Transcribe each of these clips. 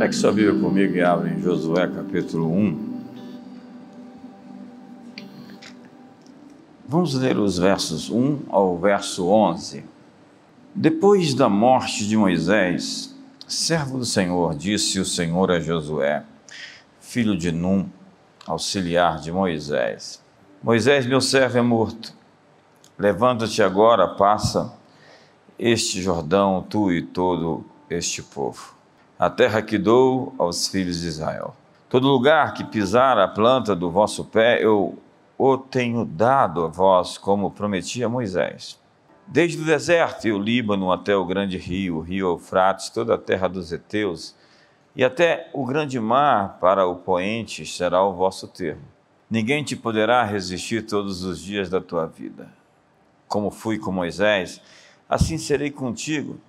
Pegue sua Bíblia comigo e abre em Josué capítulo 1. Vamos ler os versos 1 ao verso 11. Depois da morte de Moisés, servo do Senhor, disse o Senhor a Josué, filho de Num, auxiliar de Moisés: Moisés, meu servo, é morto. Levanta-te agora, passa este Jordão, tu e todo este povo, a terra que dou aos filhos de Israel. Todo lugar que pisar a planta do vosso pé, eu o tenho dado a vós, como prometi a Moisés. Desde o deserto e o Líbano até o grande rio, o rio Eufrates, toda a terra dos heteus, e até o grande mar para o poente será o vosso termo. Ninguém te poderá resistir todos os dias da tua vida. Como fui com Moisés, assim serei contigo.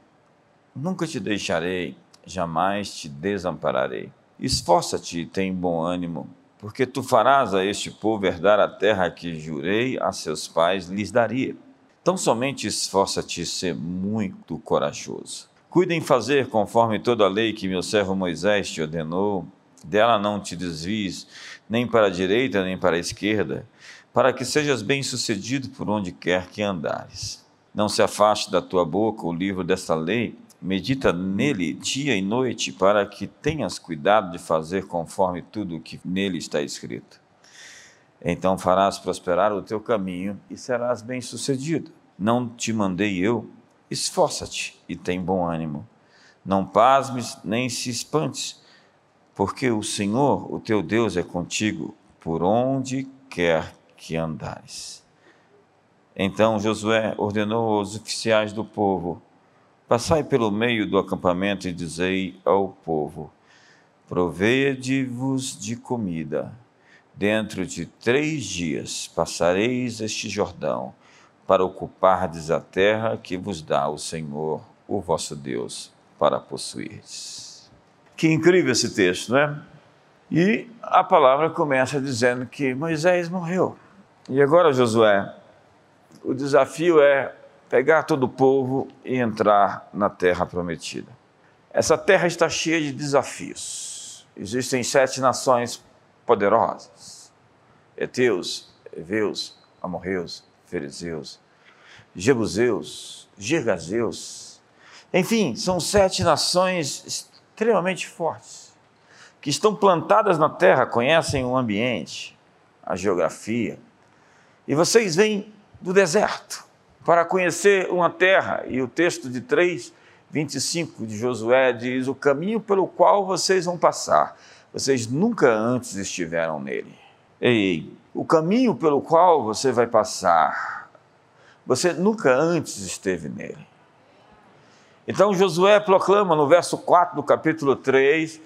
Nunca te deixarei, jamais te desampararei. Esforça-te e tem bom ânimo, porque tu farás a este povo herdar a terra que jurei a seus pais lhes daria. Tão somente esforça-te ser muito corajoso. Cuida em fazer conforme toda a lei que meu servo Moisés te ordenou, dela não te desvies, nem para a direita, nem para a esquerda, para que sejas bem-sucedido por onde quer que andares. Não se afaste da tua boca o livro desta lei, medita nele dia e noite, para que tenhas cuidado de fazer conforme tudo o que nele está escrito. Então farás prosperar o teu caminho e serás bem-sucedido. Não te mandei eu? Esforça-te e tem bom ânimo. Não pasmes nem se espantes, porque o Senhor, o teu Deus, é contigo por onde quer que andares. Então Josué ordenou aos oficiais do povo: Passai pelo meio do acampamento e dizei ao povo: Provede-vos de comida. Dentro de três dias passareis este Jordão para ocupardes a terra que vos dá o Senhor, o vosso Deus, para possuirdes. Que incrível esse texto, não é? E a palavra começa dizendo que Moisés morreu. E agora, Josué, o desafio é pegar todo o povo e entrar na terra prometida. Essa terra está cheia de desafios. Existem sete nações poderosas: Eteus, Eveus, Amorreus, Fariseus, Jebuseus, Girgazeus. Enfim, são sete nações extremamente fortes, que estão plantadas na terra, conhecem o ambiente, a geografia. E vocês vêm do deserto para conhecer uma terra, e o texto de 3, 25 de Josué diz: O caminho pelo qual vocês vão passar, vocês nunca antes estiveram nele. Ei, o caminho pelo qual você vai passar, você nunca antes esteve nele. Então Josué proclama no verso 4 do capítulo 3: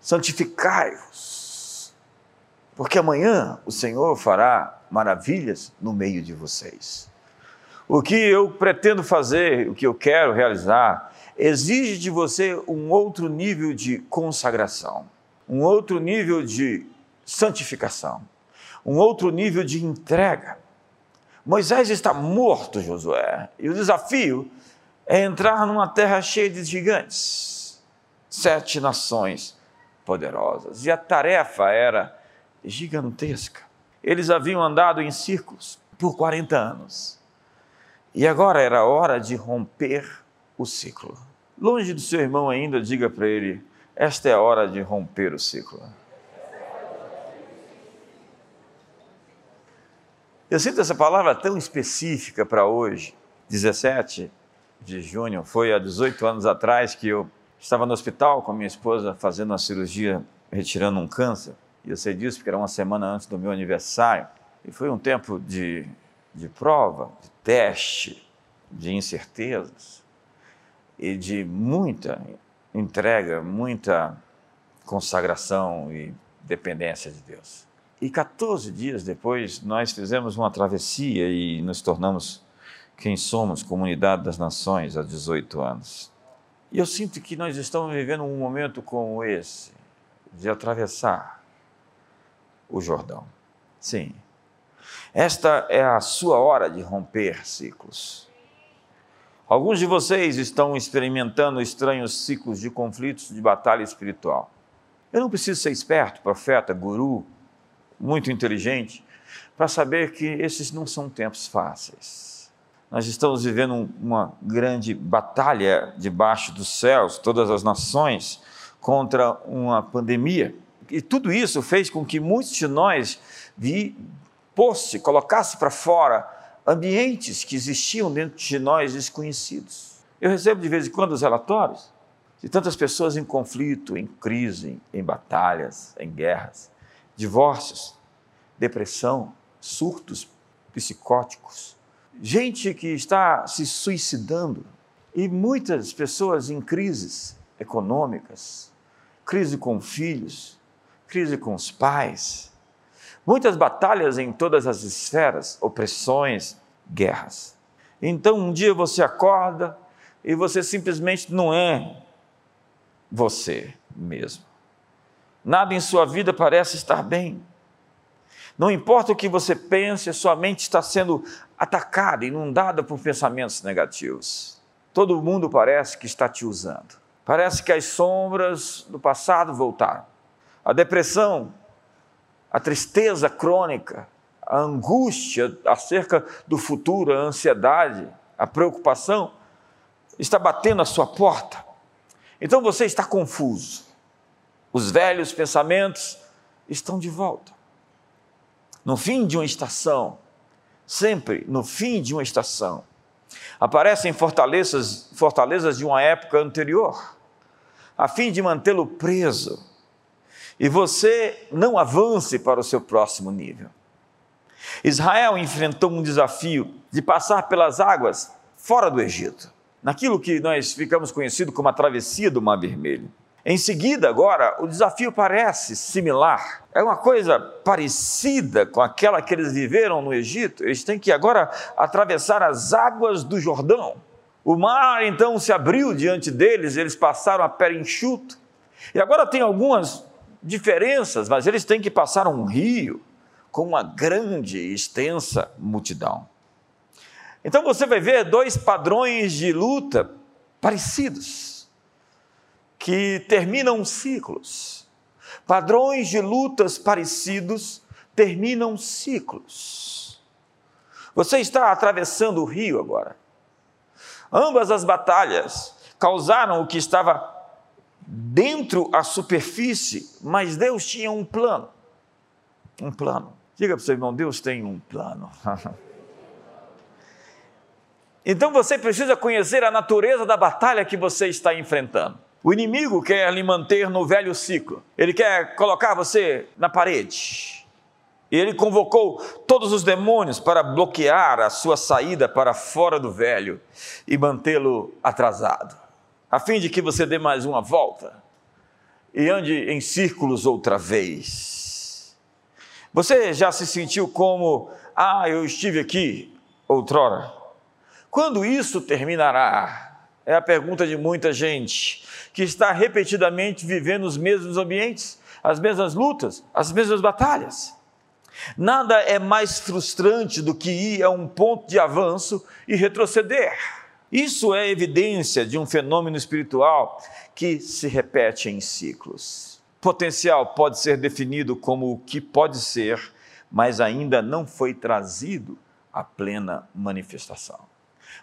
santificai-vos, porque amanhã o Senhor fará maravilhas no meio de vocês. O que eu pretendo fazer, o que eu quero realizar, exige de você um outro nível de consagração, um outro nível de santificação, um outro nível de entrega. Moisés está morto, Josué, e o desafio é entrar numa terra cheia de gigantes, sete nações poderosas, e a tarefa era gigantesca. Eles haviam andado em círculos por 40 anos, e agora era hora de romper o ciclo. Longe do seu irmão ainda, diga para ele: esta é a hora de romper o ciclo. Eu sinto essa palavra tão específica para hoje. 17 de junho, foi há 18 anos atrás que eu estava no hospital com minha esposa fazendo uma cirurgia retirando um câncer. E eu sei disso porque era uma semana antes do meu aniversário. E foi um tempo de, de prova, de teste, de incertezas e de muita entrega, muita consagração e dependência de Deus. E 14 dias depois, nós fizemos uma travessia e nos tornamos quem somos, Comunidade das Nações, há 18 anos. E eu sinto que nós estamos vivendo um momento como esse, de atravessar o Jordão. Sim. Esta é a sua hora de romper ciclos. Alguns de vocês estão experimentando estranhos ciclos de conflitos, de batalha espiritual. Eu não preciso ser esperto, profeta, guru, muito inteligente, para saber que esses não são tempos fáceis. Nós estamos vivendo uma grande batalha debaixo dos céus, todas as nações, contra uma pandemia. E tudo isso fez com que muitos de nós vi, pôsse, colocasse para fora ambientes que existiam dentro de nós desconhecidos. Eu recebo de vez em quando os relatórios de tantas pessoas em conflito, em crise, em batalhas, em guerras, divórcios, depressão, surtos psicóticos, gente que está se suicidando e muitas pessoas em crises econômicas, crise com filhos, crise com os pais, Muitas batalhas em todas as esferas, opressões, guerras. Então um dia você acorda e você simplesmente não é você mesmo. Nada em sua vida parece estar bem. Não importa o que você pense, sua mente está sendo atacada, inundada por pensamentos negativos. Todo mundo parece que está te usando. Parece que as sombras do passado voltaram. A depressão a tristeza crônica, a angústia acerca do futuro, a ansiedade, a preocupação, está batendo a sua porta. Então você está confuso. Os velhos pensamentos estão de volta. No fim de uma estação, sempre no fim de uma estação, aparecem fortalezas, fortalezas de uma época anterior, a fim de mantê-lo preso e você não avance para o seu próximo nível. Israel enfrentou um desafio de passar pelas águas fora do Egito, naquilo que nós ficamos conhecido como a travessia do Mar Vermelho. Em seguida, agora, o desafio parece similar. É uma coisa parecida com aquela que eles viveram no Egito. Eles têm que agora atravessar as águas do Jordão. O mar então se abriu diante deles, eles passaram a pé enxuto. E agora tem algumas diferenças, mas eles têm que passar um rio com uma grande e extensa multidão. Então você vai ver dois padrões de luta parecidos, que terminam ciclos. Padrões de lutas parecidos terminam ciclos. Você está atravessando o rio agora. Ambas as batalhas causaram o que estava dentro a superfície, mas Deus tinha um plano. Um plano. Diga para o seu irmão: Deus tem um plano. então você precisa conhecer a natureza da batalha que você está enfrentando. O inimigo quer lhe manter no velho ciclo, ele quer colocar você na parede. E ele convocou todos os demônios para bloquear a sua saída para fora do velho e mantê-lo atrasado a fim de que você dê mais uma volta e ande em círculos outra vez. Você já se sentiu como, ah, eu estive aqui outrora? Quando isso terminará? É a pergunta de muita gente que está repetidamente vivendo os mesmos ambientes, as mesmas lutas, as mesmas batalhas. Nada é mais frustrante do que ir a um ponto de avanço e retroceder. Isso é evidência de um fenômeno espiritual que se repete em ciclos. Potencial pode ser definido como o que pode ser, mas ainda não foi trazido à plena manifestação.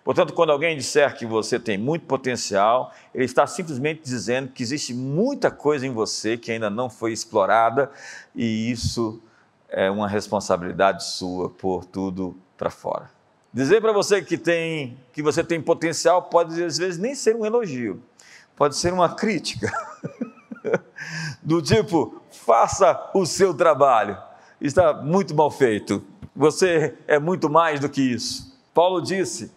Portanto, quando alguém disser que você tem muito potencial, ele está simplesmente dizendo que existe muita coisa em você que ainda não foi explorada e isso é uma responsabilidade sua por tudo para fora. Dizer para você que tem que você tem potencial pode às vezes nem ser um elogio, pode ser uma crítica. Do tipo, faça o seu trabalho. Está muito mal feito. Você é muito mais do que isso. Paulo disse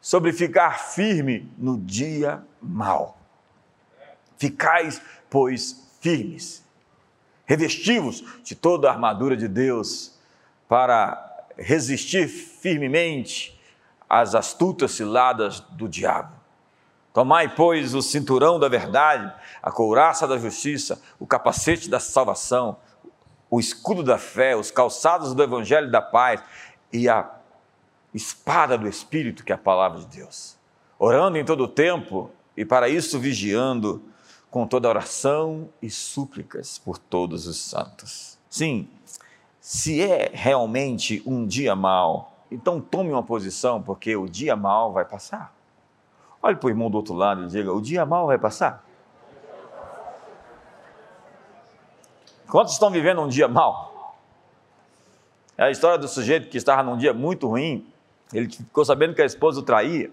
sobre ficar firme no dia mau. Ficais, pois, firmes, revestivos de toda a armadura de Deus para resistir firmemente às astutas ciladas do diabo. Tomai, pois, o cinturão da verdade, a couraça da justiça, o capacete da salvação, o escudo da fé, os calçados do evangelho da paz e a espada do Espírito, que é a palavra de Deus. orando em todo o tempo e para isso vigiando com toda oração e súplicas por todos os santos. Sim, se é realmente um dia mau, então tome uma posição, porque o dia mau vai passar. Olhe para o irmão do outro lado e diga: o dia mau vai passar. Quantos estão vivendo um dia mau? É a história do sujeito que estava num dia muito ruim, ele ficou sabendo que a esposa o traía,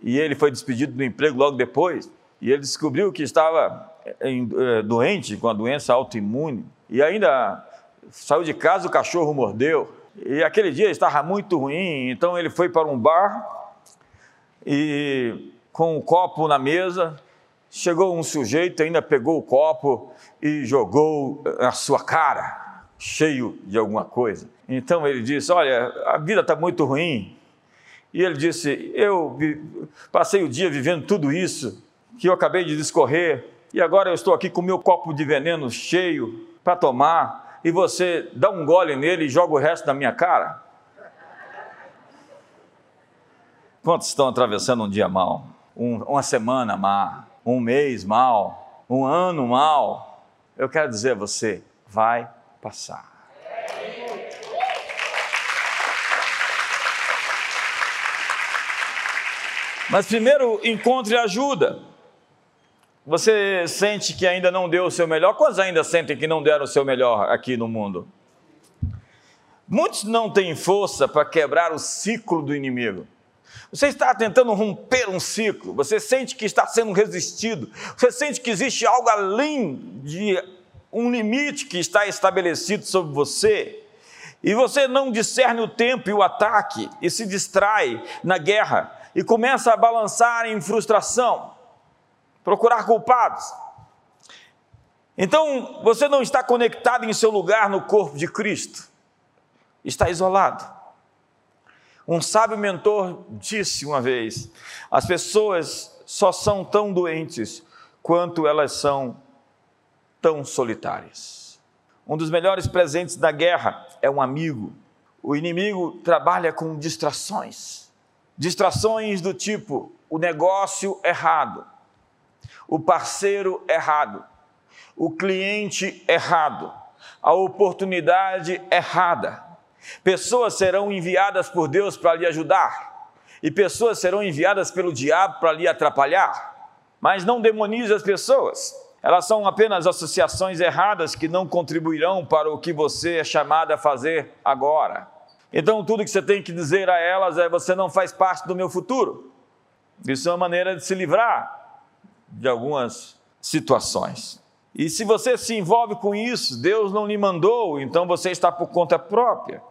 e ele foi despedido do emprego logo depois, e ele descobriu que estava eh, doente com a doença autoimune, e ainda saiu de casa, o cachorro mordeu, e aquele dia estava muito ruim, então ele foi para um bar e com um copo na mesa, chegou um sujeito, ainda pegou o copo e jogou a sua cara, cheio de alguma coisa. Então ele disse: Olha, a vida está muito ruim. E ele disse: Eu passei o dia vivendo tudo isso, que eu acabei de discorrer, e agora eu estou aqui com meu copo de veneno cheio para tomar e você dá um gole nele e joga o resto da minha cara? Quantos estão atravessando um dia mal? Um, uma semana mal? Um mês mal? Um ano mal? Eu quero dizer a você, vai passar. Mas primeiro encontre ajuda. Você sente que ainda não deu o seu melhor? Quantos ainda sentem que não deram o seu melhor aqui no mundo? Muitos não têm força para quebrar o ciclo do inimigo. Você está tentando romper um ciclo, você sente que está sendo resistido, você sente que existe algo além de um limite que está estabelecido sobre você, e você não discerne o tempo e o ataque, e se distrai na guerra, e começa a balançar em frustração procurar culpados. Então, você não está conectado em seu lugar no corpo de Cristo, está isolado. Um sábio mentor disse uma vez: as pessoas só são tão doentes quanto elas são tão solitárias. Um dos melhores presentes da guerra é um amigo. O inimigo trabalha com distrações. Distrações do tipo o negócio errado, o parceiro errado, o cliente errado, a oportunidade errada. Pessoas serão enviadas por Deus para lhe ajudar, e pessoas serão enviadas pelo diabo para lhe atrapalhar. Mas não demonize as pessoas, elas são apenas associações erradas que não contribuirão para o que você é chamado a fazer agora. Então, tudo que você tem que dizer a elas é: você não faz parte do meu futuro. Isso é uma maneira de se livrar de algumas situações. E se você se envolve com isso, Deus não lhe mandou, então você está por conta própria.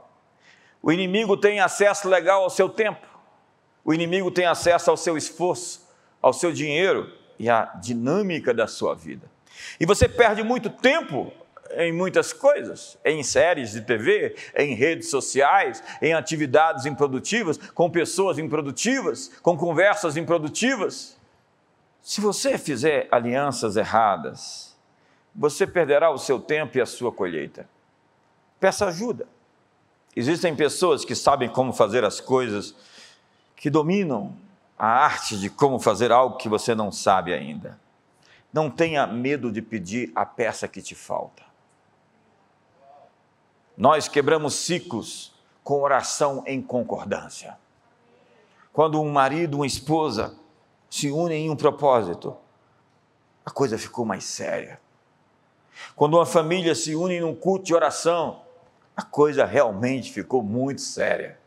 O inimigo tem acesso legal ao seu tempo, o inimigo tem acesso ao seu esforço, ao seu dinheiro e à dinâmica da sua vida. E você perde muito tempo em muitas coisas, em séries de TV, em redes sociais, em atividades improdutivas, com pessoas improdutivas, com conversas improdutivas. Se você fizer alianças erradas, você perderá o seu tempo e a sua colheita. Peça ajuda. Existem pessoas que sabem como fazer as coisas, que dominam a arte de como fazer algo que você não sabe ainda. Não tenha medo de pedir a peça que te falta. Nós quebramos ciclos com oração em concordância. Quando um marido, uma esposa se unem em um propósito, a coisa ficou mais séria. Quando uma família se une num culto de oração, a coisa realmente ficou muito séria.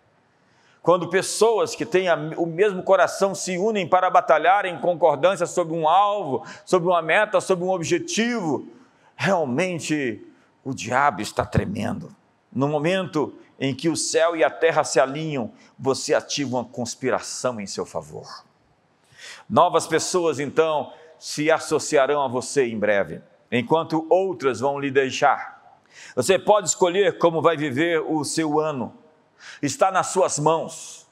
Quando pessoas que têm o mesmo coração se unem para batalhar em concordância sobre um alvo, sobre uma meta, sobre um objetivo, realmente o diabo está tremendo. No momento em que o céu e a terra se alinham, você ativa uma conspiração em seu favor. Novas pessoas, então, se associarão a você em breve, enquanto outras vão lhe deixar. Você pode escolher como vai viver o seu ano, está nas suas mãos.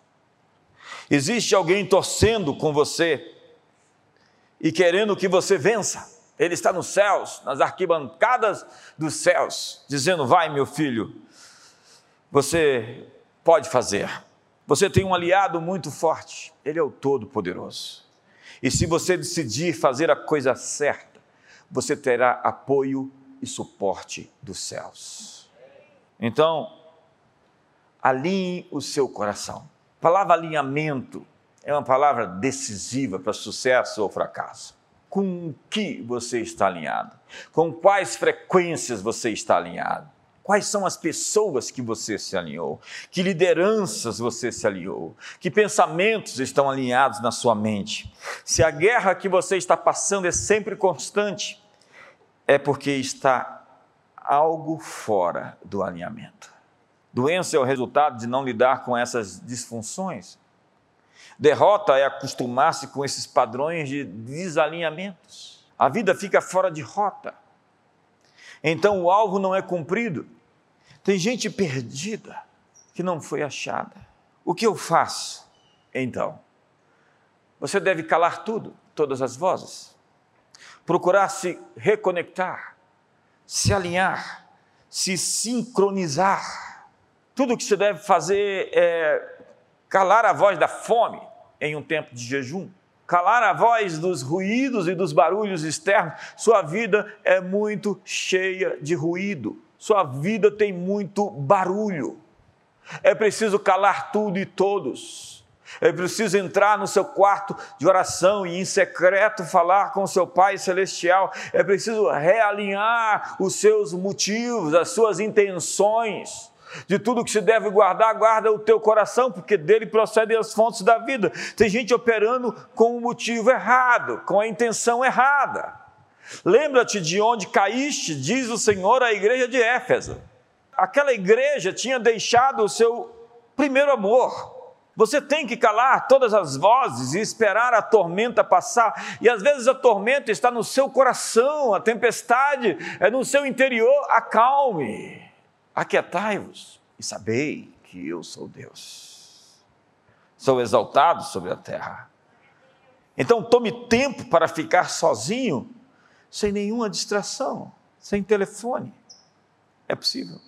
Existe alguém torcendo com você e querendo que você vença. Ele está nos céus, nas arquibancadas dos céus, dizendo: Vai, meu filho, você pode fazer. Você tem um aliado muito forte, ele é o Todo-Poderoso. E se você decidir fazer a coisa certa, você terá apoio e suporte dos céus. Então, alinhe o seu coração. A palavra alinhamento é uma palavra decisiva para sucesso ou fracasso. Com o que você está alinhado? Com quais frequências você está alinhado? Quais são as pessoas que você se alinhou? Que lideranças você se alinhou? Que pensamentos estão alinhados na sua mente? Se a guerra que você está passando é sempre constante, é porque está algo fora do alinhamento. Doença é o resultado de não lidar com essas disfunções. Derrota é acostumar-se com esses padrões de desalinhamentos. A vida fica fora de rota. Então o alvo não é cumprido. Tem gente perdida que não foi achada. O que eu faço? Então, você deve calar tudo, todas as vozes. Procurar se reconectar, se alinhar, se sincronizar. Tudo o que você deve fazer é calar a voz da fome em um tempo de jejum, calar a voz dos ruídos e dos barulhos externos. Sua vida é muito cheia de ruído, sua vida tem muito barulho. É preciso calar tudo e todos. É preciso entrar no seu quarto de oração e em secreto falar com seu Pai Celestial. É preciso realinhar os seus motivos, as suas intenções de tudo que se deve guardar, guarda o teu coração, porque dele procedem as fontes da vida. Tem gente operando com o motivo errado, com a intenção errada. Lembra-te de onde caíste, diz o Senhor à igreja de Éfeso. Aquela igreja tinha deixado o seu primeiro amor. Você tem que calar todas as vozes e esperar a tormenta passar. E às vezes a tormenta está no seu coração, a tempestade é no seu interior. Acalme. Aquietai-vos e sabei que eu sou Deus. Sou exaltado sobre a terra. Então tome tempo para ficar sozinho, sem nenhuma distração, sem telefone. É possível.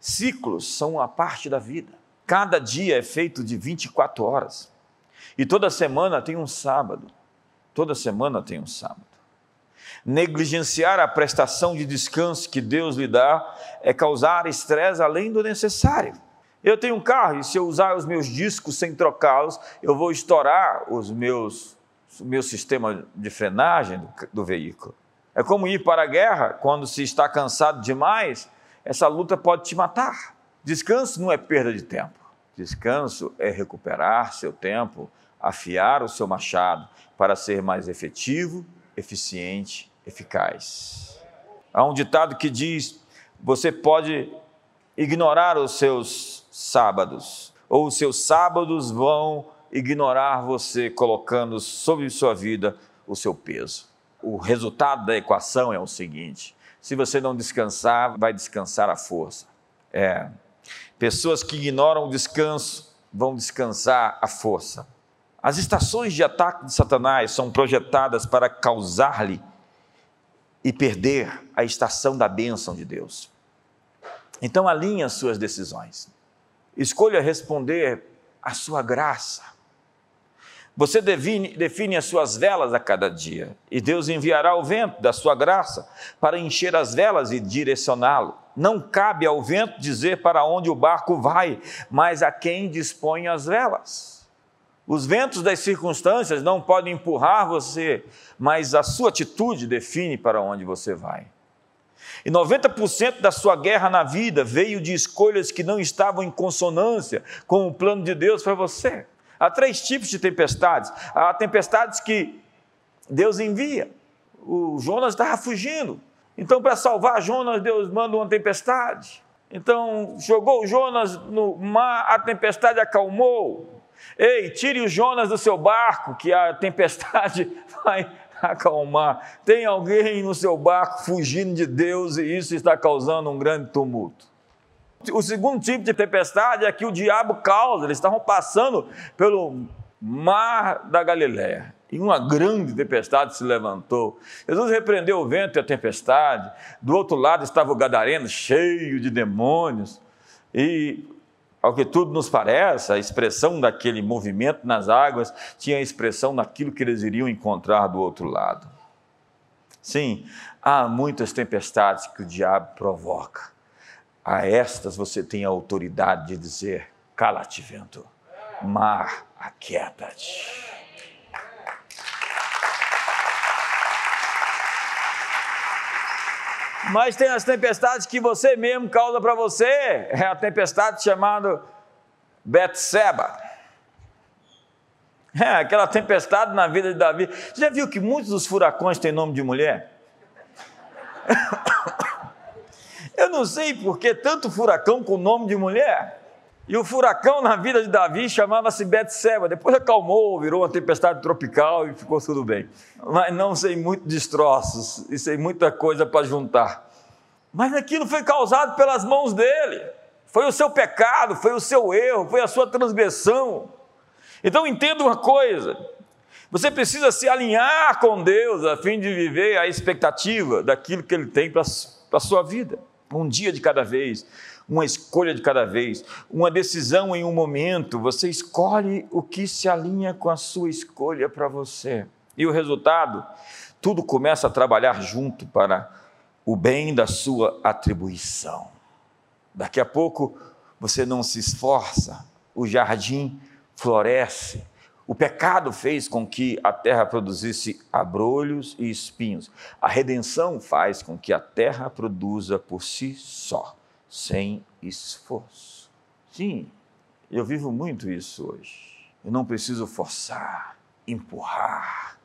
Ciclos são uma parte da vida. Cada dia é feito de 24 horas. E toda semana tem um sábado. Toda semana tem um sábado. Negligenciar a prestação de descanso que Deus lhe dá é causar estresse além do necessário. Eu tenho um carro e se eu usar os meus discos sem trocá-los, eu vou estourar os meus, o meu sistema de frenagem do, do veículo. É como ir para a guerra quando se está cansado demais, essa luta pode te matar. Descanso não é perda de tempo. Descanso é recuperar seu tempo, afiar o seu machado para ser mais efetivo, eficiente eficaz. Há um ditado que diz: você pode ignorar os seus sábados, ou os seus sábados vão ignorar você, colocando sobre sua vida o seu peso. O resultado da equação é o seguinte: se você não descansar, vai descansar a força. É. Pessoas que ignoram o descanso vão descansar a força. As estações de ataque de Satanás são projetadas para causar-lhe e perder a estação da bênção de Deus. Então alinhe as suas decisões. Escolha responder à sua graça. Você define, define as suas velas a cada dia, e Deus enviará o vento da sua graça para encher as velas e direcioná-lo. Não cabe ao vento dizer para onde o barco vai, mas a quem dispõe as velas. Os ventos das circunstâncias não podem empurrar você, mas a sua atitude define para onde você vai. E 90% da sua guerra na vida veio de escolhas que não estavam em consonância com o plano de Deus para você. Há três tipos de tempestades. Há tempestades que Deus envia. O Jonas estava fugindo. Então, para salvar Jonas, Deus manda uma tempestade. Então, jogou Jonas no mar, a tempestade acalmou. Ei, tire o Jonas do seu barco, que a tempestade vai acalmar. Tem alguém no seu barco fugindo de Deus e isso está causando um grande tumulto. O segundo tipo de tempestade é que o diabo causa. Eles estavam passando pelo mar da Galiléia e uma grande tempestade se levantou. Jesus repreendeu o vento e a tempestade. Do outro lado estava o gadareno cheio de demônios e ao que tudo nos parece, a expressão daquele movimento nas águas tinha a expressão daquilo que eles iriam encontrar do outro lado. Sim, há muitas tempestades que o diabo provoca. A estas você tem a autoridade de dizer: cala-te, vento, mar, aquieta-te. Mas tem as tempestades que você mesmo causa para você. É a tempestade chamada Betseba. É aquela tempestade na vida de Davi. Você já viu que muitos dos furacões têm nome de mulher? Eu não sei por que tanto furacão com nome de mulher. E o furacão na vida de Davi chamava-se Betseba. Depois acalmou, virou uma tempestade tropical e ficou tudo bem. Mas não sei muito destroços e sei muita coisa para juntar. Mas aquilo foi causado pelas mãos dele. Foi o seu pecado, foi o seu erro, foi a sua transgressão. Então entenda uma coisa: você precisa se alinhar com Deus a fim de viver a expectativa daquilo que Ele tem para a sua vida. Um dia de cada vez, uma escolha de cada vez, uma decisão em um momento, você escolhe o que se alinha com a sua escolha para você. E o resultado, tudo começa a trabalhar junto para o bem da sua atribuição. Daqui a pouco você não se esforça, o jardim floresce. O pecado fez com que a terra produzisse abrolhos e espinhos. A redenção faz com que a terra produza por si só sem esforço. Sim, eu vivo muito isso hoje. Eu não preciso forçar, empurrar,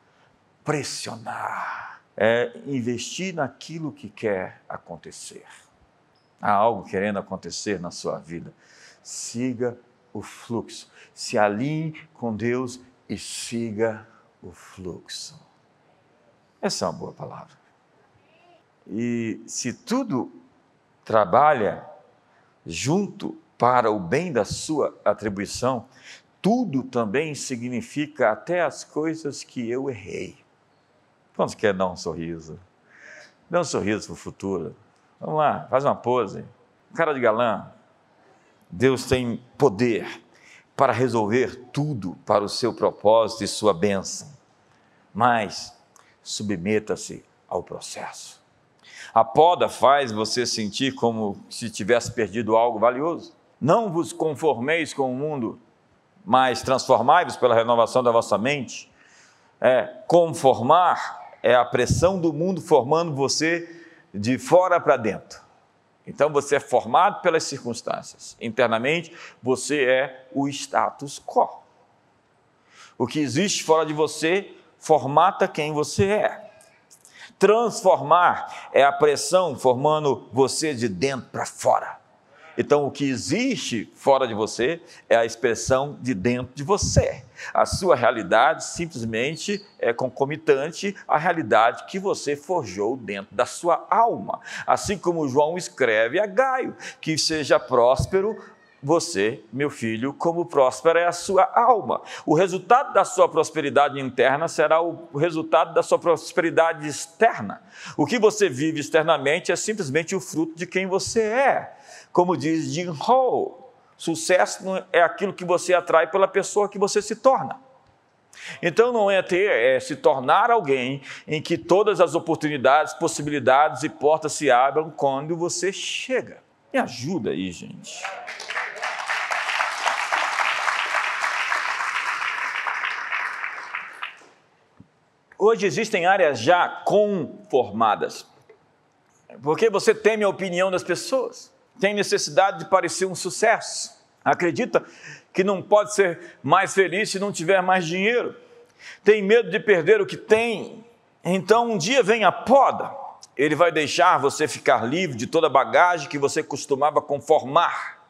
pressionar. É investir naquilo que quer acontecer. Há algo querendo acontecer na sua vida. Siga o fluxo. Se alinhe com Deus e siga o fluxo. Essa é uma boa palavra. E se tudo trabalha junto para o bem da sua atribuição, tudo também significa até as coisas que eu errei. Quantos quer dar um sorriso? Dá um sorriso para o futuro. Vamos lá, faz uma pose. Cara de galã. Deus tem poder para resolver tudo para o seu propósito e sua bênção. Mas submeta-se ao processo. A poda faz você sentir como se tivesse perdido algo valioso. Não vos conformeis com o mundo, mas transformai-vos pela renovação da vossa mente. É, conformar é a pressão do mundo formando você de fora para dentro. Então você é formado pelas circunstâncias. Internamente, você é o status quo. O que existe fora de você formata quem você é. Transformar é a pressão formando você de dentro para fora. Então, o que existe fora de você é a expressão de dentro de você. A sua realidade simplesmente é concomitante à realidade que você forjou dentro da sua alma. Assim como João escreve a Gaio: que seja próspero você, meu filho, como próspera é a sua alma. O resultado da sua prosperidade interna será o resultado da sua prosperidade externa. O que você vive externamente é simplesmente o fruto de quem você é. Como diz Jim Hall, sucesso é aquilo que você atrai pela pessoa que você se torna. Então não é ter, é se tornar alguém em que todas as oportunidades, possibilidades e portas se abram quando você chega. Me ajuda aí, gente. Hoje existem áreas já conformadas. Porque você teme a opinião das pessoas, tem necessidade de parecer um sucesso, acredita que não pode ser mais feliz se não tiver mais dinheiro, tem medo de perder o que tem. Então um dia vem a poda, ele vai deixar você ficar livre de toda a bagagem que você costumava conformar.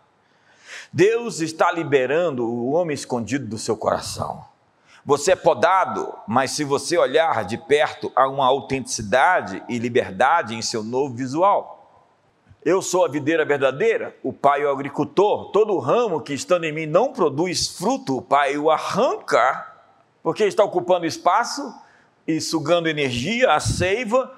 Deus está liberando o homem escondido do seu coração. Você é podado, mas se você olhar de perto, há uma autenticidade e liberdade em seu novo visual. Eu sou a videira verdadeira, o Pai é o agricultor. Todo ramo que estando em mim não produz fruto, o Pai o arranca, porque está ocupando espaço e sugando energia, a seiva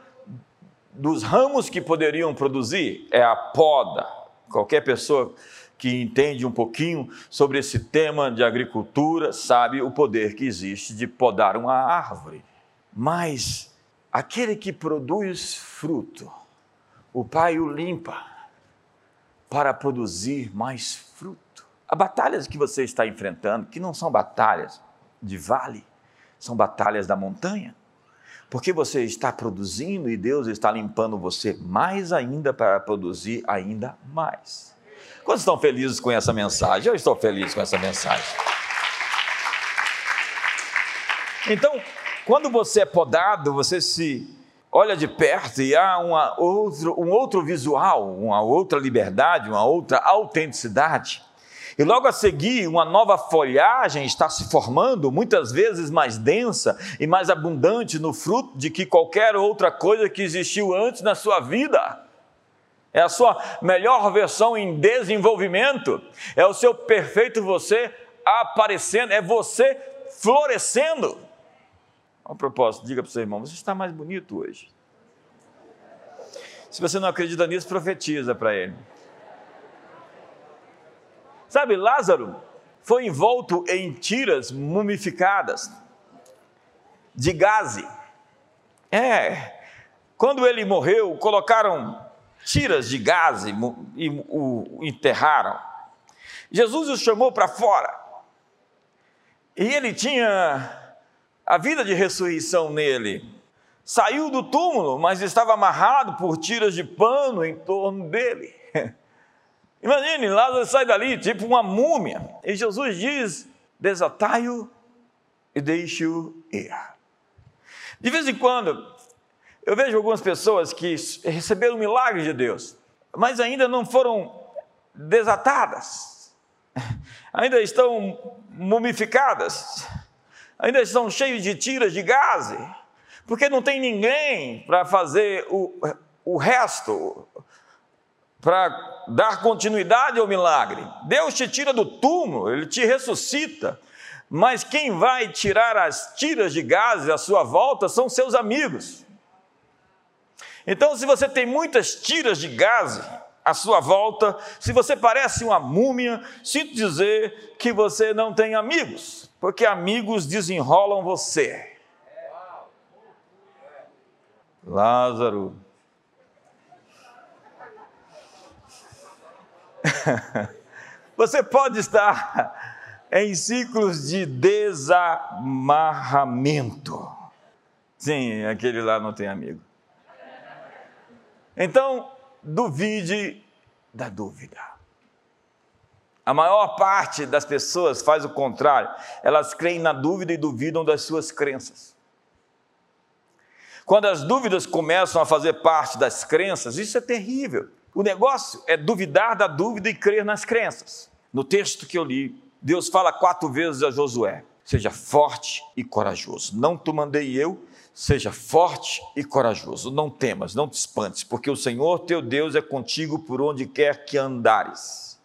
dos ramos que poderiam produzir. É a poda. Qualquer pessoa que entende um pouquinho sobre esse tema de agricultura sabe o poder que existe de podar uma árvore. Mas aquele que produz fruto, o Pai o limpa para produzir mais fruto. As batalhas que você está enfrentando, que não são batalhas de vale, são batalhas da montanha. Porque você está produzindo e Deus está limpando você mais ainda para produzir ainda mais. Quantos estão felizes com essa mensagem? Eu estou feliz com essa mensagem. Então, quando você é podado, você se olha de perto e há uma outro, um outro visual, uma outra liberdade, uma outra autenticidade. E logo a seguir, uma nova folhagem está se formando, muitas vezes mais densa e mais abundante no fruto de que qualquer outra coisa que existiu antes na sua vida. É a sua melhor versão em desenvolvimento, é o seu perfeito você aparecendo, é você florescendo. A propósito, diga para o seu irmão: você está mais bonito hoje. Se você não acredita nisso, profetiza para ele. Sabe, Lázaro foi envolto em tiras mumificadas de gaze. É, quando ele morreu, colocaram tiras de gaze e o enterraram. Jesus o chamou para fora. E ele tinha a vida de ressurreição nele. Saiu do túmulo, mas estava amarrado por tiras de pano em torno dele. Imagine, Lázaro sai dali, tipo uma múmia, e Jesus diz: desatai-o e deixe-o ir. De vez em quando, eu vejo algumas pessoas que receberam o milagre de Deus, mas ainda não foram desatadas, ainda estão mumificadas, ainda estão cheios de tiras de gaze, porque não tem ninguém para fazer o, o resto, para dar continuidade ao milagre. Deus te tira do túmulo, ele te ressuscita. Mas quem vai tirar as tiras de gás à sua volta são seus amigos. Então, se você tem muitas tiras de gás à sua volta, se você parece uma múmia, sinto dizer que você não tem amigos, porque amigos desenrolam você. Lázaro, Você pode estar em ciclos de desamarramento. Sim, aquele lá não tem amigo. Então, duvide da dúvida. A maior parte das pessoas faz o contrário. Elas creem na dúvida e duvidam das suas crenças. Quando as dúvidas começam a fazer parte das crenças, isso é terrível. O negócio é duvidar da dúvida e crer nas crenças. No texto que eu li, Deus fala quatro vezes a Josué: seja forte e corajoso. Não te mandei eu, seja forte e corajoso. Não temas, não te espantes, porque o Senhor teu Deus é contigo por onde quer que andares.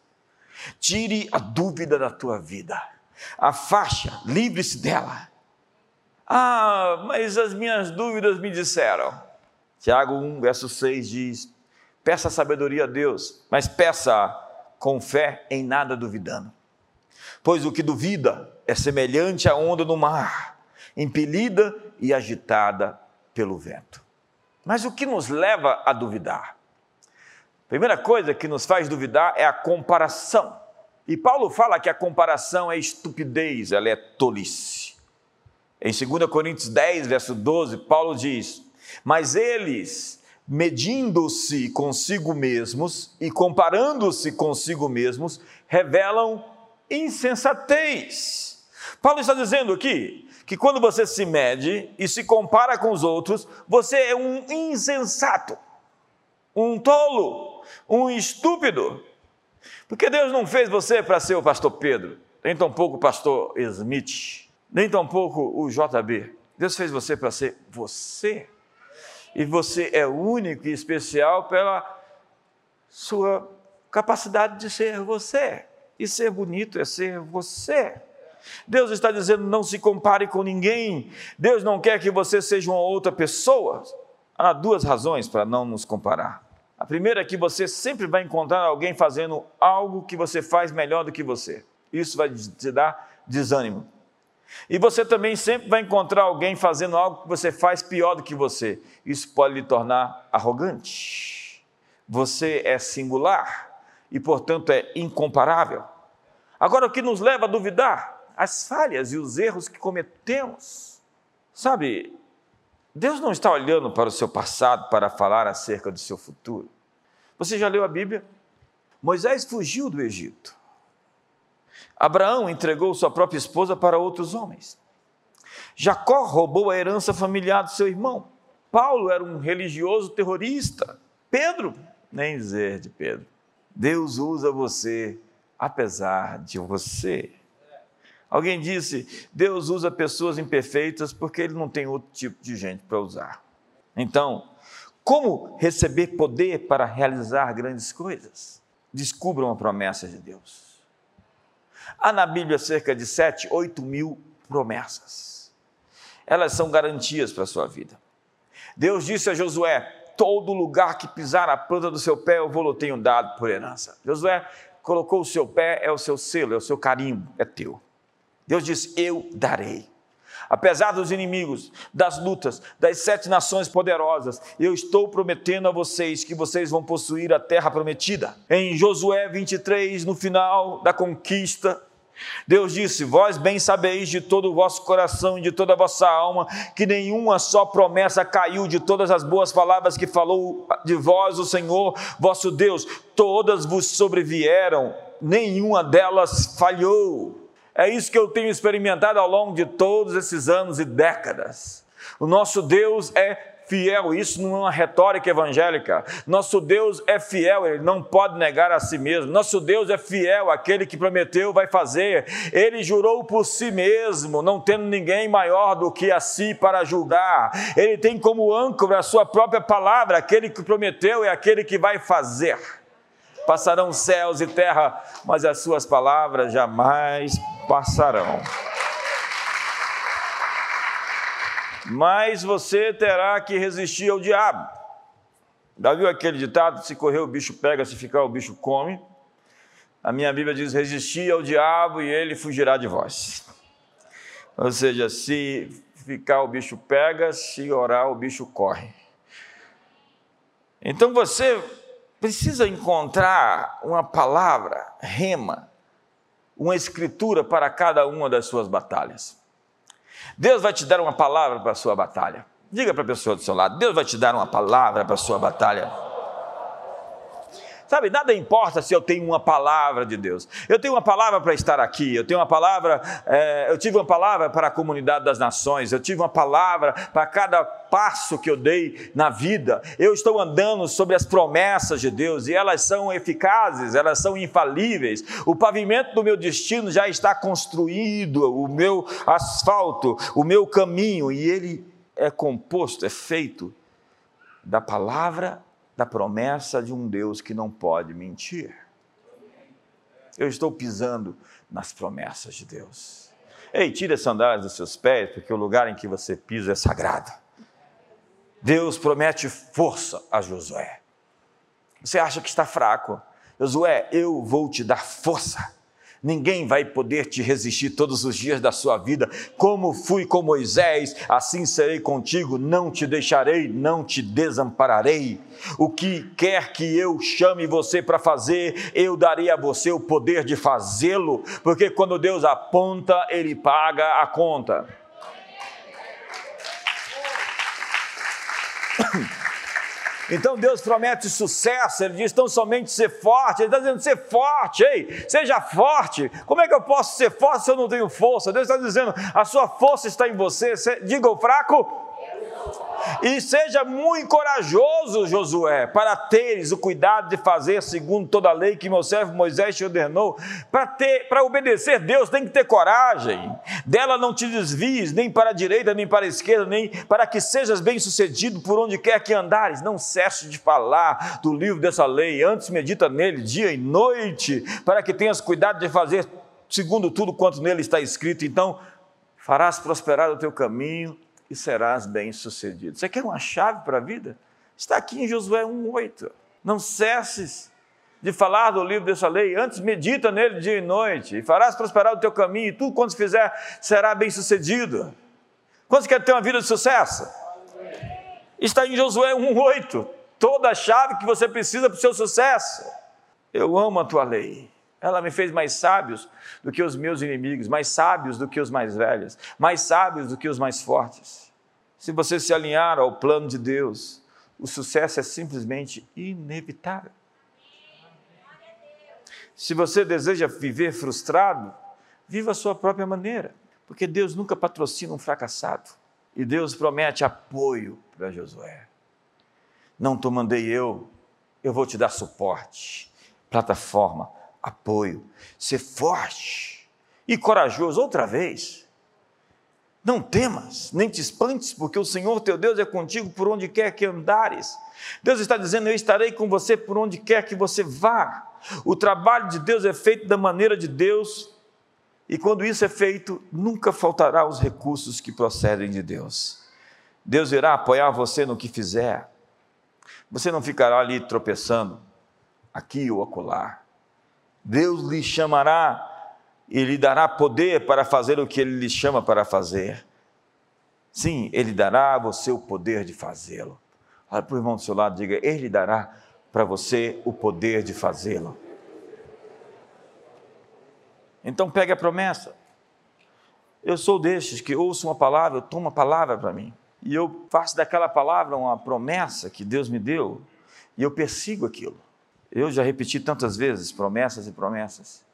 Tire a dúvida da tua vida, afaste, livre-se dela. Ah, mas as minhas dúvidas me disseram. Tiago 1, verso 6 diz: Peça sabedoria a Deus, mas peça com fé em nada duvidando. Pois o que duvida é semelhante à onda no mar, impelida e agitada pelo vento. Mas o que nos leva a duvidar? Primeira coisa que nos faz duvidar é a comparação. E Paulo fala que a comparação é estupidez, ela é tolice. Em 2 Coríntios 10, verso 12, Paulo diz: Mas eles medindo-se consigo mesmos e comparando-se consigo mesmos, revelam insensatez. Paulo está dizendo aqui que quando você se mede e se compara com os outros, você é um insensato, um tolo, um estúpido. Porque Deus não fez você para ser o pastor Pedro, nem tampouco o pastor Smith, nem tampouco o JB. Deus fez você para ser você e você é único e especial pela sua capacidade de ser você. E ser bonito é ser você. Deus está dizendo: não se compare com ninguém. Deus não quer que você seja uma outra pessoa. Há duas razões para não nos comparar. A primeira é que você sempre vai encontrar alguém fazendo algo que você faz melhor do que você. Isso vai te dar desânimo. E você também sempre vai encontrar alguém fazendo algo que você faz pior do que você. Isso pode lhe tornar arrogante. Você é singular e, portanto, é incomparável. Agora, o que nos leva a duvidar? As falhas e os erros que cometemos. Sabe, Deus não está olhando para o seu passado para falar acerca do seu futuro. Você já leu a Bíblia? Moisés fugiu do Egito. Abraão entregou sua própria esposa para outros homens. Jacó roubou a herança familiar do seu irmão. Paulo era um religioso terrorista. Pedro, nem dizer de Pedro. Deus usa você apesar de você. Alguém disse: Deus usa pessoas imperfeitas porque ele não tem outro tipo de gente para usar. Então, como receber poder para realizar grandes coisas? Descubram a promessa de Deus. Há na Bíblia cerca de 7, 8 mil promessas. Elas são garantias para a sua vida. Deus disse a Josué: Todo lugar que pisar a planta do seu pé, eu vou tenho dado por herança. Josué colocou o seu pé, é o seu selo, é o seu carimbo, é teu. Deus disse: Eu darei. Apesar dos inimigos, das lutas, das sete nações poderosas, eu estou prometendo a vocês que vocês vão possuir a terra prometida. Em Josué 23, no final da conquista, Deus disse: Vós bem sabeis de todo o vosso coração e de toda a vossa alma que nenhuma só promessa caiu de todas as boas palavras que falou de vós o Senhor vosso Deus, todas vos sobrevieram, nenhuma delas falhou. É isso que eu tenho experimentado ao longo de todos esses anos e décadas. O nosso Deus é fiel, isso não é uma retórica evangélica. Nosso Deus é fiel, ele não pode negar a si mesmo. Nosso Deus é fiel, aquele que prometeu vai fazer. Ele jurou por si mesmo, não tendo ninguém maior do que a si para julgar. Ele tem como âncora a sua própria palavra, aquele que prometeu é aquele que vai fazer. Passarão céus e terra, mas as suas palavras jamais passarão. Mas você terá que resistir ao diabo. Já viu aquele ditado? Se correr o bicho pega, se ficar o bicho come. A minha Bíblia diz: resistir ao diabo e ele fugirá de vós. Ou seja, se ficar o bicho pega, se orar o bicho corre. Então você precisa encontrar uma palavra, rema, uma escritura para cada uma das suas batalhas. Deus vai te dar uma palavra para a sua batalha. Diga para a pessoa do seu lado: Deus vai te dar uma palavra para a sua batalha. Sabe, nada importa se eu tenho uma palavra de Deus. Eu tenho uma palavra para estar aqui, eu tenho uma palavra, é, eu tive uma palavra para a comunidade das nações, eu tive uma palavra para cada passo que eu dei na vida. Eu estou andando sobre as promessas de Deus e elas são eficazes, elas são infalíveis. O pavimento do meu destino já está construído, o meu asfalto, o meu caminho, e ele é composto, é feito da palavra da promessa de um Deus que não pode mentir. Eu estou pisando nas promessas de Deus. Ei, tire as sandálias dos seus pés, porque o lugar em que você pisa é sagrado. Deus promete força a Josué. Você acha que está fraco? Josué, eu vou te dar força ninguém vai poder te resistir todos os dias da sua vida. Como fui com Moisés, assim serei contigo, não te deixarei, não te desampararei. O que quer que eu chame você para fazer, eu darei a você o poder de fazê-lo, porque quando Deus aponta, ele paga a conta. Então Deus promete sucesso, Ele diz tão somente ser forte, Ele está dizendo ser forte, ei, seja forte. Como é que eu posso ser forte se eu não tenho força? Deus está dizendo, a sua força está em você, diga o fraco, e seja muito corajoso, Josué, para teres o cuidado de fazer segundo toda a lei que meu servo Moisés te ordenou. Para ter, para obedecer Deus, tem que ter coragem. Dela não te desvies, nem para a direita, nem para a esquerda, nem para que sejas bem-sucedido por onde quer que andares. Não cesse de falar do livro dessa lei, antes medita nele dia e noite, para que tenhas cuidado de fazer segundo tudo quanto nele está escrito. Então, farás prosperar o teu caminho e serás bem-sucedido. Você quer uma chave para a vida? Está aqui em Josué 1,8. Não cesses de falar do livro dessa lei, antes medita nele dia e noite, e farás prosperar o teu caminho, e tudo quanto fizer será bem sucedido. Quantos querem ter uma vida de sucesso? Está em Josué 1,8. Toda a chave que você precisa para o seu sucesso. Eu amo a tua lei. Ela me fez mais sábios do que os meus inimigos, mais sábios do que os mais velhos, mais sábios do que os mais fortes. Se você se alinhar ao plano de Deus, o sucesso é simplesmente inevitável. Se você deseja viver frustrado, viva a sua própria maneira, porque Deus nunca patrocina um fracassado. E Deus promete apoio para Josué. Não te mandei eu, eu vou te dar suporte, plataforma, apoio. Ser forte e corajoso outra vez. Não temas, nem te espantes, porque o Senhor teu Deus é contigo por onde quer que andares. Deus está dizendo: Eu estarei com você por onde quer que você vá. O trabalho de Deus é feito da maneira de Deus, e quando isso é feito, nunca faltará os recursos que procedem de Deus. Deus irá apoiar você no que fizer. Você não ficará ali tropeçando, aqui ou acolá. Deus lhe chamará e lhe dará poder para fazer o que ele lhe chama para fazer. Sim, ele dará a você o poder de fazê-lo. Olha para o irmão do seu lado, diga: Ele dará para você o poder de fazê-lo. Então pegue a promessa. Eu sou destes que ouço uma palavra, eu tomo uma palavra para mim. E eu faço daquela palavra uma promessa que Deus me deu, e eu persigo aquilo. Eu já repeti tantas vezes promessas e promessas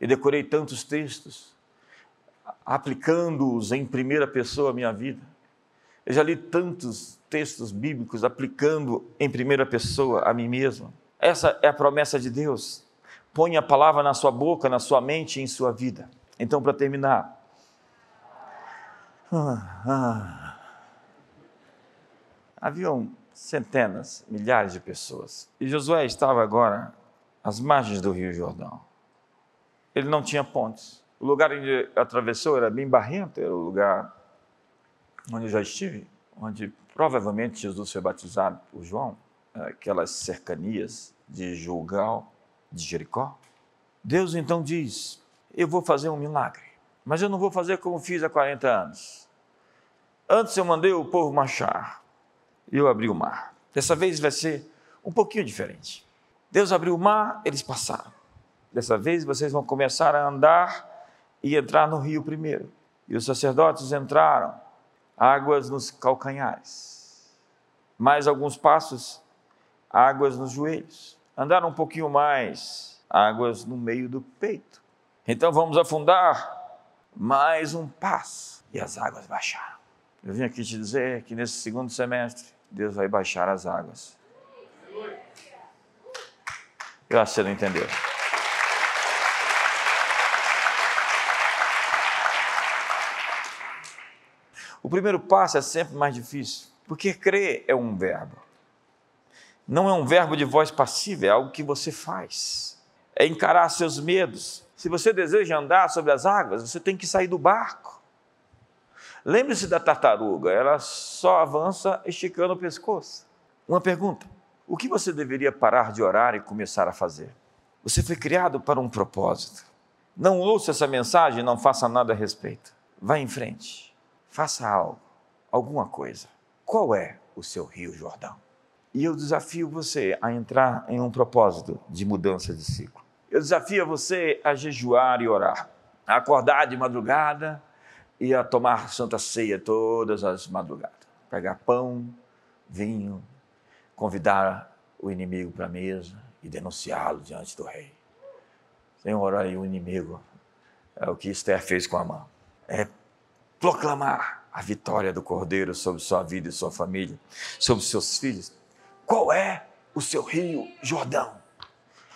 e decorei tantos textos, aplicando-os em primeira pessoa à minha vida. Eu já li tantos textos bíblicos aplicando em primeira pessoa a mim mesmo. Essa é a promessa de Deus. Põe a palavra na sua boca, na sua mente e em sua vida. Então, para terminar. Ah, ah, haviam centenas, milhares de pessoas. E Josué estava agora às margens do Rio Jordão ele não tinha pontes. O lugar onde atravessou era bem barrento, era o lugar onde eu já estive, onde provavelmente Jesus foi batizado por João, aquelas cercanias de Julgal, de Jericó. Deus então diz: Eu vou fazer um milagre, mas eu não vou fazer como fiz há 40 anos. Antes eu mandei o povo marchar eu abri o mar. Dessa vez vai ser um pouquinho diferente. Deus abriu o mar, eles passaram. Dessa vez vocês vão começar a andar e entrar no rio primeiro. E os sacerdotes entraram, águas nos calcanhares. Mais alguns passos, águas nos joelhos. Andaram um pouquinho mais, águas no meio do peito. Então vamos afundar mais um passo e as águas baixaram. Eu vim aqui te dizer que nesse segundo semestre Deus vai baixar as águas. Eu acho que você não entendeu. O primeiro passo é sempre mais difícil, porque crer é um verbo. Não é um verbo de voz passiva, é algo que você faz. É encarar seus medos. Se você deseja andar sobre as águas, você tem que sair do barco. Lembre-se da tartaruga, ela só avança esticando o pescoço. Uma pergunta: o que você deveria parar de orar e começar a fazer? Você foi criado para um propósito. Não ouça essa mensagem, não faça nada a respeito. Vá em frente faça algo, alguma coisa. Qual é o seu Rio Jordão? E eu desafio você a entrar em um propósito de mudança de ciclo. Eu desafio você a jejuar e orar, a acordar de madrugada e a tomar santa ceia todas as madrugadas. Pegar pão, vinho, convidar o inimigo para a mesa e denunciá-lo diante do rei. Senhor, aí o inimigo é o que Esther fez com a mão. É proclamar a vitória do Cordeiro sobre sua vida e sua família, sobre seus filhos. Qual é o seu rio Jordão?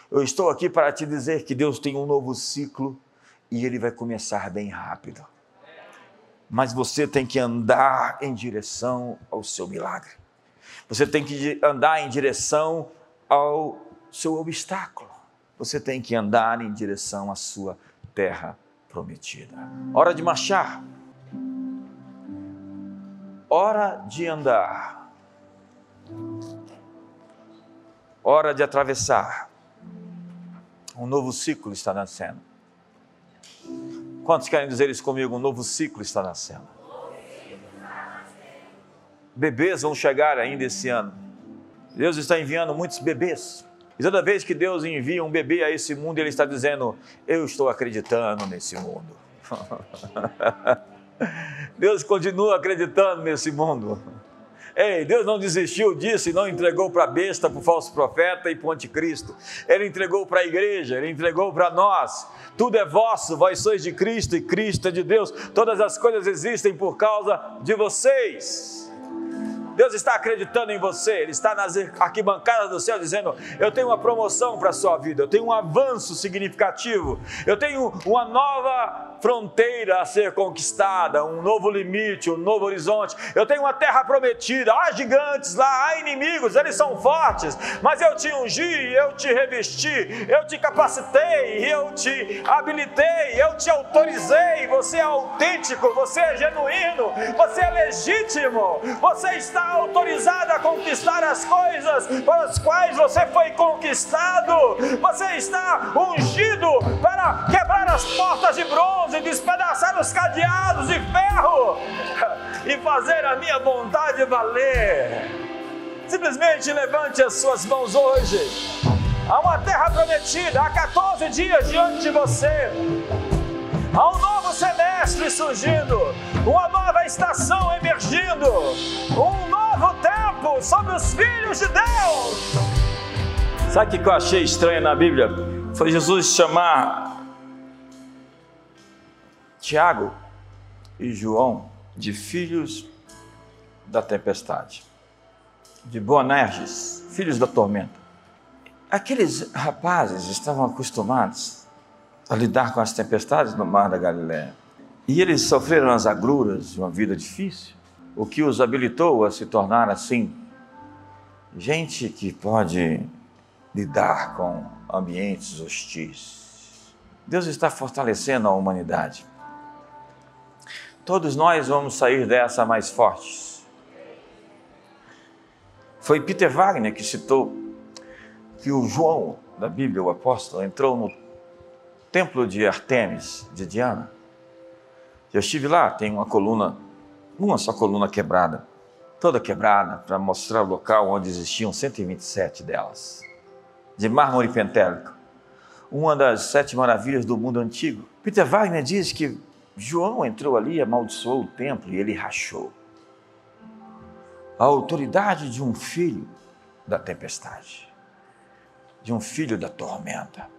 Eu estou aqui para te dizer que Deus tem um novo ciclo e ele vai começar bem rápido. Mas você tem que andar em direção ao seu milagre. Você tem que andar em direção ao seu obstáculo. Você tem que andar em direção à sua terra prometida. Hora de marchar hora de andar. hora de atravessar. Um novo ciclo está nascendo. Quantos querem dizer isso comigo? Um novo ciclo está nascendo. Bebês vão chegar ainda esse ano. Deus está enviando muitos bebês. E toda vez que Deus envia um bebê a esse mundo, Ele está dizendo: Eu estou acreditando nesse mundo. Deus continua acreditando nesse mundo. Ei, Deus não desistiu disso e não entregou para a besta, para o falso profeta e para o anticristo. Ele entregou para a igreja, ele entregou para nós. Tudo é vosso, vós sois de Cristo e Cristo é de Deus. Todas as coisas existem por causa de vocês. Deus está acreditando em você, Ele está nas arquibancadas do céu dizendo: Eu tenho uma promoção para a sua vida, eu tenho um avanço significativo, eu tenho uma nova fronteira a ser conquistada, um novo limite, um novo horizonte. Eu tenho uma terra prometida. Há gigantes lá, há inimigos, eles são fortes, mas eu te ungi, eu te revesti, eu te capacitei, eu te habilitei, eu te autorizei. Você é autêntico, você é genuíno, você é legítimo, você está autorizado a conquistar as coisas para as quais você foi conquistado. Você está ungido para quebrar as portas de bronze, despedaçar os cadeados de ferro e fazer a minha vontade valer. Simplesmente levante as suas mãos hoje. Há uma terra prometida, há 14 dias diante de você. Há um novo semestre surgindo, uma nova estação emergindo, um novo tempo sobre os filhos de Deus. Sabe o que eu achei estranho na Bíblia? Foi Jesus chamar Tiago e João de filhos da tempestade, de Boanerges, filhos da tormenta. Aqueles rapazes estavam acostumados a lidar com as tempestades no mar da Galiléia. E eles sofreram as agruras de uma vida difícil, o que os habilitou a se tornar assim, gente que pode lidar com ambientes hostis. Deus está fortalecendo a humanidade. Todos nós vamos sair dessa mais fortes. Foi Peter Wagner que citou que o João da Bíblia, o apóstolo, entrou no templo de Artemis, de Diana. Eu estive lá, tem uma coluna, uma só coluna quebrada, toda quebrada, para mostrar o local onde existiam 127 delas, de mármore pentélico. Uma das sete maravilhas do mundo antigo. Peter Wagner diz que João entrou ali, amaldiçoou o templo e ele rachou. A autoridade de um filho da tempestade, de um filho da tormenta.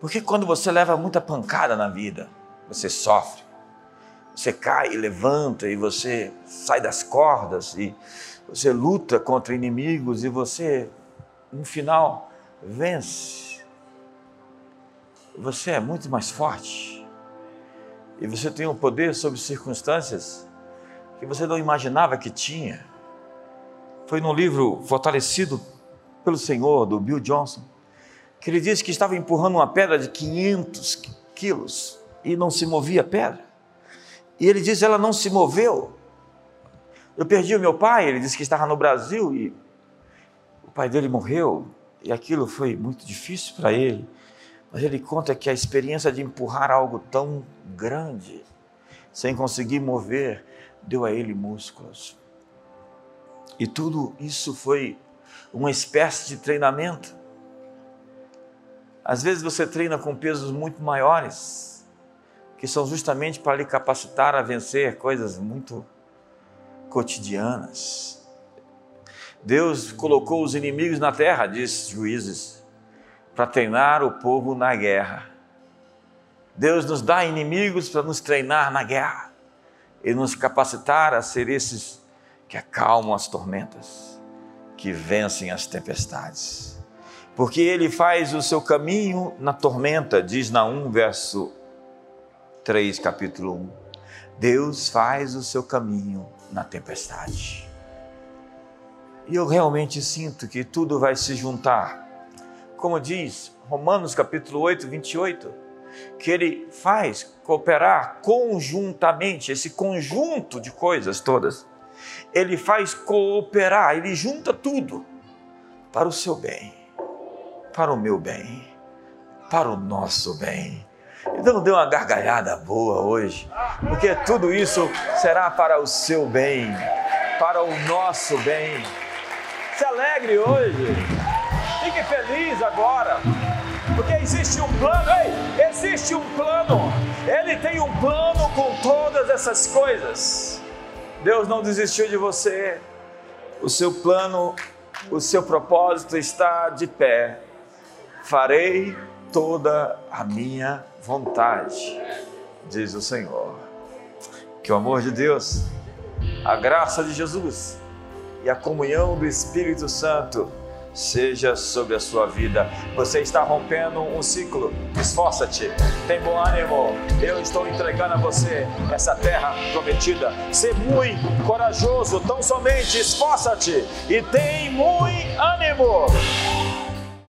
Porque quando você leva muita pancada na vida, você sofre, você cai e levanta e você sai das cordas e você luta contra inimigos e você, no final, vence. Você é muito mais forte e você tem um poder sobre circunstâncias que você não imaginava que tinha. Foi num livro Fortalecido pelo Senhor, do Bill Johnson que ele disse que estava empurrando uma pedra de 500 quilos e não se movia a pedra. E ele disse: ela não se moveu. Eu perdi o meu pai, ele disse que estava no Brasil e o pai dele morreu e aquilo foi muito difícil para ele. Mas ele conta que a experiência de empurrar algo tão grande, sem conseguir mover, deu a ele músculos. E tudo isso foi uma espécie de treinamento. Às vezes você treina com pesos muito maiores, que são justamente para lhe capacitar a vencer coisas muito cotidianas. Deus colocou os inimigos na terra, diz Juízes, para treinar o povo na guerra. Deus nos dá inimigos para nos treinar na guerra e nos capacitar a ser esses que acalmam as tormentas, que vencem as tempestades porque ele faz o seu caminho na tormenta, diz na 1, verso 3, capítulo 1. Deus faz o seu caminho na tempestade. E eu realmente sinto que tudo vai se juntar. Como diz Romanos capítulo 8, 28, que ele faz cooperar conjuntamente, esse conjunto de coisas todas. Ele faz cooperar, ele junta tudo para o seu bem, para o meu bem, para o nosso bem. Então dê uma gargalhada boa hoje, porque tudo isso será para o seu bem, para o nosso bem. Se alegre hoje, fique feliz agora, porque existe um plano, ei, existe um plano, Ele tem um plano com todas essas coisas. Deus não desistiu de você, o seu plano, o seu propósito está de pé. Farei toda a minha vontade, diz o Senhor. Que o amor de Deus, a graça de Jesus e a comunhão do Espírito Santo seja sobre a sua vida. Você está rompendo um ciclo. Esforça-te, tem bom ânimo. Eu estou entregando a você essa terra prometida. Ser muito corajoso, tão somente esforça-te e tem muito ânimo.